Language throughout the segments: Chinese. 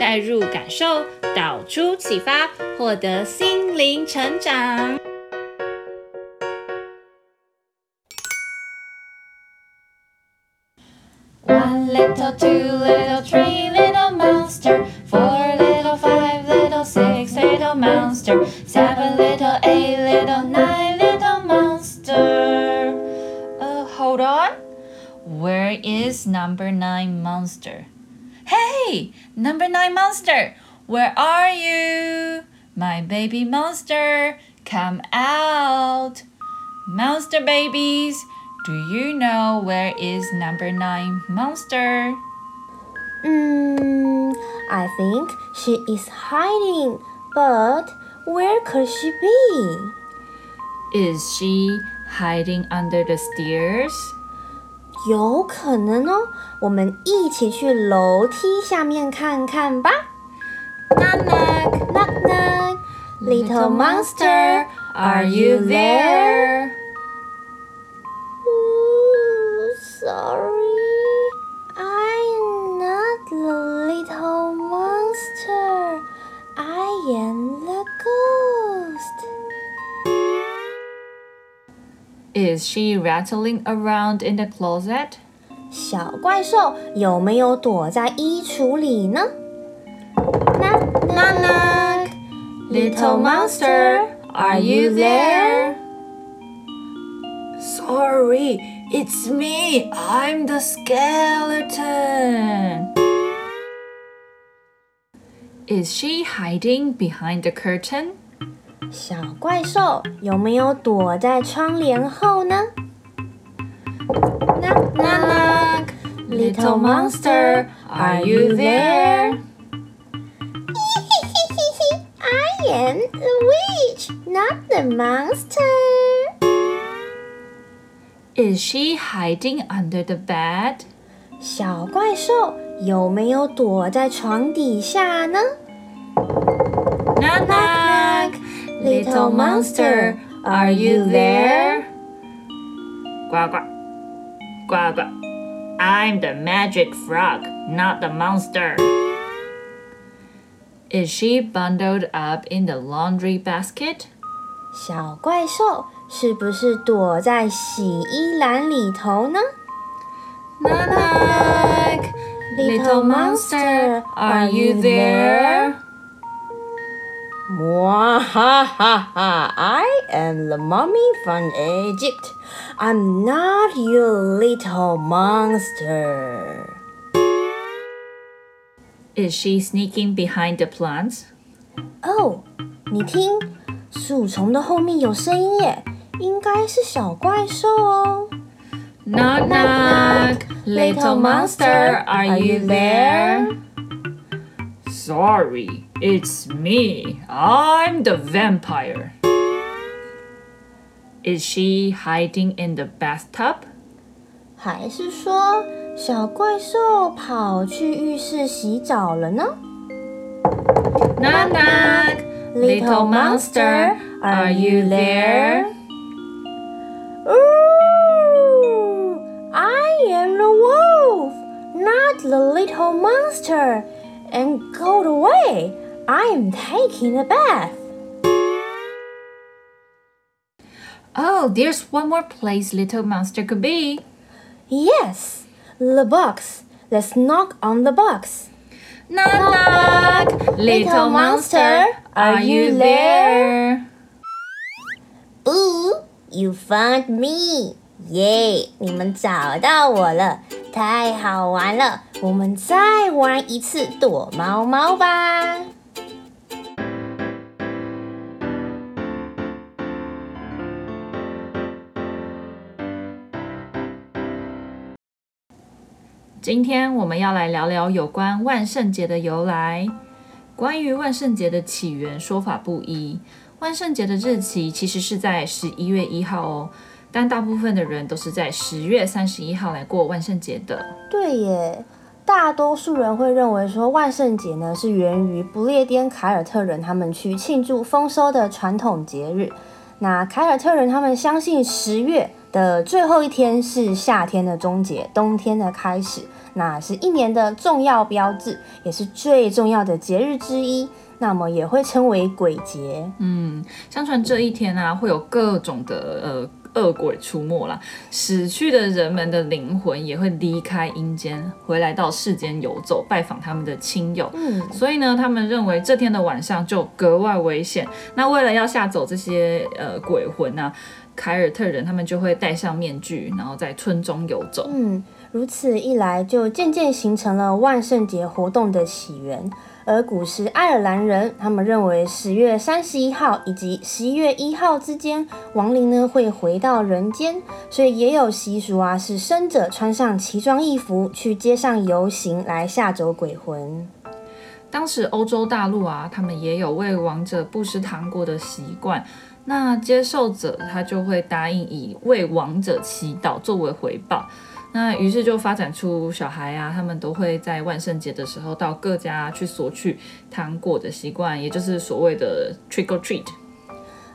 带入感受，导出启发，获得心灵成长。One little, two little, three little monster, four little, five little, six little monster, seven little, eight little, nine little monster. Uh, hold on. Where is number nine monster? Hey, number nine monster, where are you? My baby monster, come out. Monster babies, do you know where is number nine monster? Hmm, I think she is hiding, but where could she be? Is she hiding under the stairs? 有可能哦，我们一起去楼梯下面看看吧。Knock knock, knock knock, little monster, are you there? Ooh, sorry, Is she rattling around in the closet? 小怪兽有没有躲在衣橱里呢？Knock knock knock, little monster, are you there? Sorry, it's me. I'm the skeleton. Is she hiding behind the curtain? 小怪兽有没有躲在窗帘后呢？Knock knock, little monster, are you there? I am the witch, not the monster. Is she hiding under the bed? 小怪兽有没有躲在床底下呢？Knock knock. Little monster, are you there? 呱呱，呱呱。I'm the magic frog, not the monster. Is she bundled up in the laundry basket? 小怪兽是不是躲在洗衣篮里头呢？Knock knock. Little monster, are you there? Mwahaha! I am the mummy from Egypt. I'm not your little monster. Is she sneaking behind the plants? Oh, 你听，树丛的后面有声音耶，应该是小怪兽哦。Knock knock, little monster, are you there? Sorry. It's me. I'm the vampire. Is she hiding in the bathtub? 还是说小怪兽跑去浴室洗澡了呢？Knock knock, little monster, are you there? Ooh, I am the wolf, not the little monster, and go away. I'm taking a bath. Oh, there's one more place little monster could be. Yes, the box. Let's knock on the box. Knock, knock. Little monster, are you there? Ooh, you found me. 耶，你们找到我了， 太好玩了！我们再玩一次躲猫猫吧。今天我们要来聊聊有关万圣节的由来。关于万圣节的起源说法不一，万圣节的日期其实是在十一月一号哦，但大部分的人都是在十月三十一号来过万圣节的。对耶。大多数人会认为说万圣节呢是源于不列颠凯尔特人他们去庆祝丰收的传统节日。那凯尔特人他们相信十月的最后一天是夏天的终结，冬天的开始，那是一年的重要标志，也是最重要的节日之一。那么也会称为鬼节。嗯，相传这一天啊会有各种的呃。恶鬼出没啦，死去的人们的灵魂也会离开阴间，回来到世间游走，拜访他们的亲友。嗯，所以呢，他们认为这天的晚上就格外危险。那为了要吓走这些呃鬼魂呢、啊，凯尔特人他们就会戴上面具，然后在村中游走。嗯，如此一来，就渐渐形成了万圣节活动的起源。而古时爱尔兰人，他们认为十月三十一号以及十一月一号之间，亡灵呢会回到人间，所以也有习俗啊，是生者穿上奇装异服去街上游行，来吓走鬼魂。当时欧洲大陆啊，他们也有为亡者布施糖果的习惯，那接受者他就会答应以为亡者祈祷作为回报。那于是就发展出小孩啊，他们都会在万圣节的时候到各家去索取糖果的习惯，也就是所谓的 trick or treat。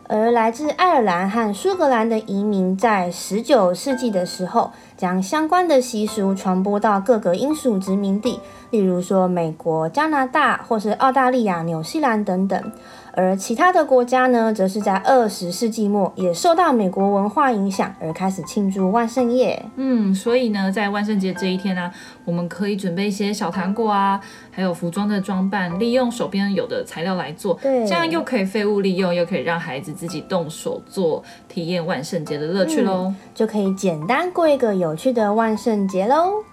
而来自爱尔兰和苏格兰的移民，在十九世纪的时候，将相关的习俗传播到各个英属殖民地，例如说美国、加拿大或是澳大利亚、纽西兰等等。而其他的国家呢，则是在二十世纪末也受到美国文化影响，而开始庆祝万圣夜。嗯，所以呢，在万圣节这一天呢、啊，我们可以准备一些小糖果啊，还有服装的装扮，利用手边有的材料来做，对，这样又可以废物利用，又可以让孩子自己动手做，体验万圣节的乐趣喽、嗯，就可以简单过一个有趣的万圣节喽。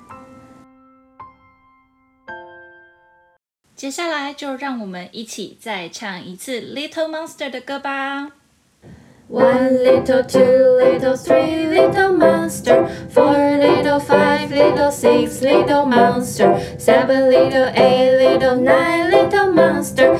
接下来就让我们一起再唱一次《Little Monster》的歌吧。One little, two little, three little monster, four little, five little, six little monster, seven little, eight little, nine little monster.